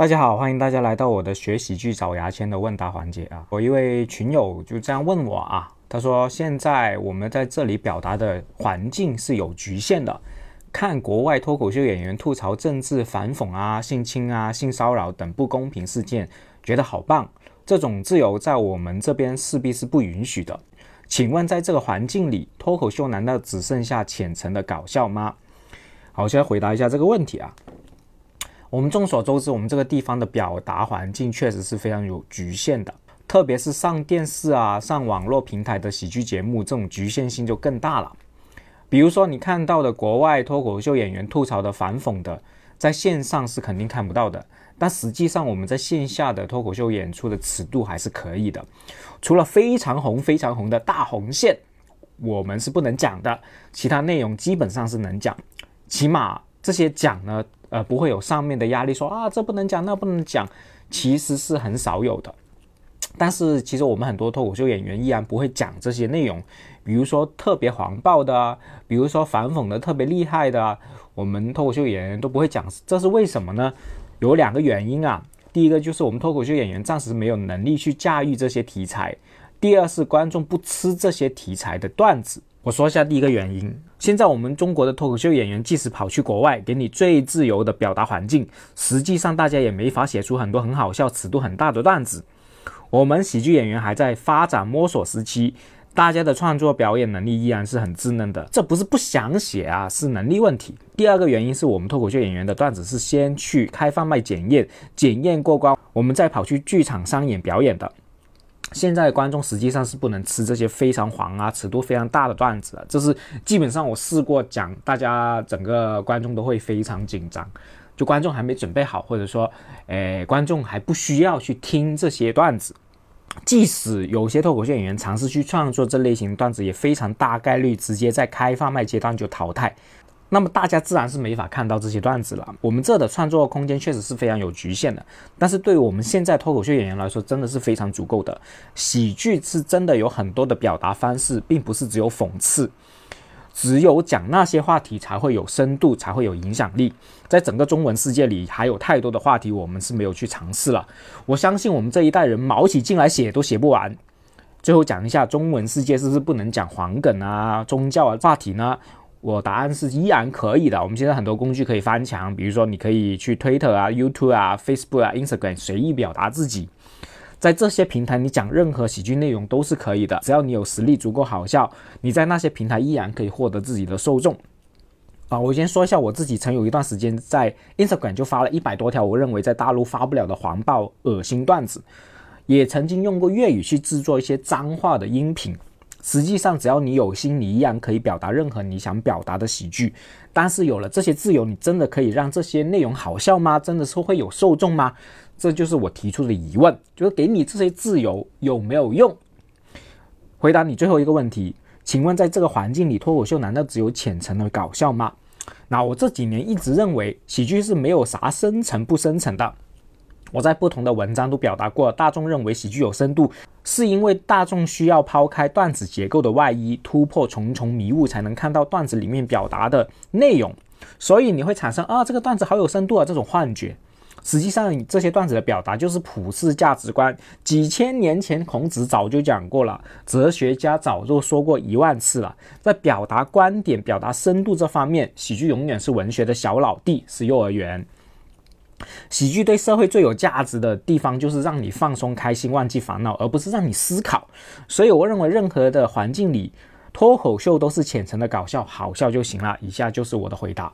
大家好，欢迎大家来到我的学喜剧找牙签的问答环节啊！我一位群友就这样问我啊，他说现在我们在这里表达的环境是有局限的，看国外脱口秀演员吐槽政治反讽啊、性侵啊、性骚扰等不公平事件，觉得好棒。这种自由在我们这边势必是不允许的。请问在这个环境里，脱口秀难道只剩下浅层的搞笑吗？好，我先回答一下这个问题啊。我们众所周知，我们这个地方的表达环境确实是非常有局限的，特别是上电视啊、上网络平台的喜剧节目，这种局限性就更大了。比如说，你看到的国外脱口秀演员吐槽的反讽的，在线上是肯定看不到的，但实际上我们在线下的脱口秀演出的尺度还是可以的。除了非常红、非常红的大红线，我们是不能讲的，其他内容基本上是能讲，起码这些讲呢。呃，不会有上面的压力，说啊，这不能讲，那不能讲，其实是很少有的。但是，其实我们很多脱口秀演员依然不会讲这些内容，比如说特别黄暴的，比如说反讽的特别厉害的，我们脱口秀演员都不会讲，这是为什么呢？有两个原因啊。第一个就是我们脱口秀演员暂时没有能力去驾驭这些题材，第二是观众不吃这些题材的段子。我说一下第一个原因。现在我们中国的脱口秀演员，即使跑去国外，给你最自由的表达环境，实际上大家也没法写出很多很好笑、尺度很大的段子。我们喜剧演员还在发展摸索时期，大家的创作表演能力依然是很稚嫩的。这不是不想写啊，是能力问题。第二个原因是我们脱口秀演员的段子是先去开放麦检验，检验过关，我们再跑去剧场上演表演的。现在观众实际上是不能吃这些非常黄啊、尺度非常大的段子的，这是基本上我试过讲，大家整个观众都会非常紧张，就观众还没准备好，或者说，诶，观众还不需要去听这些段子。即使有些脱口秀演员尝试去创作这类型段子，也非常大概率直接在开放麦阶段就淘汰。那么大家自然是没法看到这些段子了。我们这的创作空间确实是非常有局限的，但是对于我们现在脱口秀演员来说，真的是非常足够的。喜剧是真的有很多的表达方式，并不是只有讽刺，只有讲那些话题才会有深度，才会有影响力。在整个中文世界里，还有太多的话题我们是没有去尝试了。我相信我们这一代人毛起劲来写都写不完。最后讲一下，中文世界是不是不能讲黄梗啊、宗教啊话题呢？我答案是依然可以的。我们现在很多工具可以翻墙，比如说你可以去 Twitter 啊、YouTube 啊、Facebook 啊、Instagram 随意表达自己，在这些平台你讲任何喜剧内容都是可以的，只要你有实力足够好笑，你在那些平台依然可以获得自己的受众。啊，我先说一下我自己，曾有一段时间在 Instagram 就发了一百多条我认为在大陆发不了的黄暴恶心段子，也曾经用过粤语去制作一些脏话的音频。实际上，只要你有心，你依然可以表达任何你想表达的喜剧。但是有了这些自由，你真的可以让这些内容好笑吗？真的是会有受众吗？这就是我提出的疑问，就是给你这些自由有没有用？回答你最后一个问题，请问在这个环境里，脱口秀难道只有浅层的搞笑吗？那我这几年一直认为，喜剧是没有啥深层不深层的。我在不同的文章都表达过，大众认为喜剧有深度，是因为大众需要抛开段子结构的外衣，突破重重迷雾，才能看到段子里面表达的内容。所以你会产生啊，这个段子好有深度啊这种幻觉。实际上，这些段子的表达就是普世价值观。几千年前，孔子早就讲过了，哲学家早就说过一万次了。在表达观点、表达深度这方面，喜剧永远是文学的小老弟，是幼儿园。喜剧对社会最有价值的地方，就是让你放松、开心、忘记烦恼，而不是让你思考。所以，我认为任何的环境里，脱口秀都是浅层的搞笑，好笑就行了。以下就是我的回答。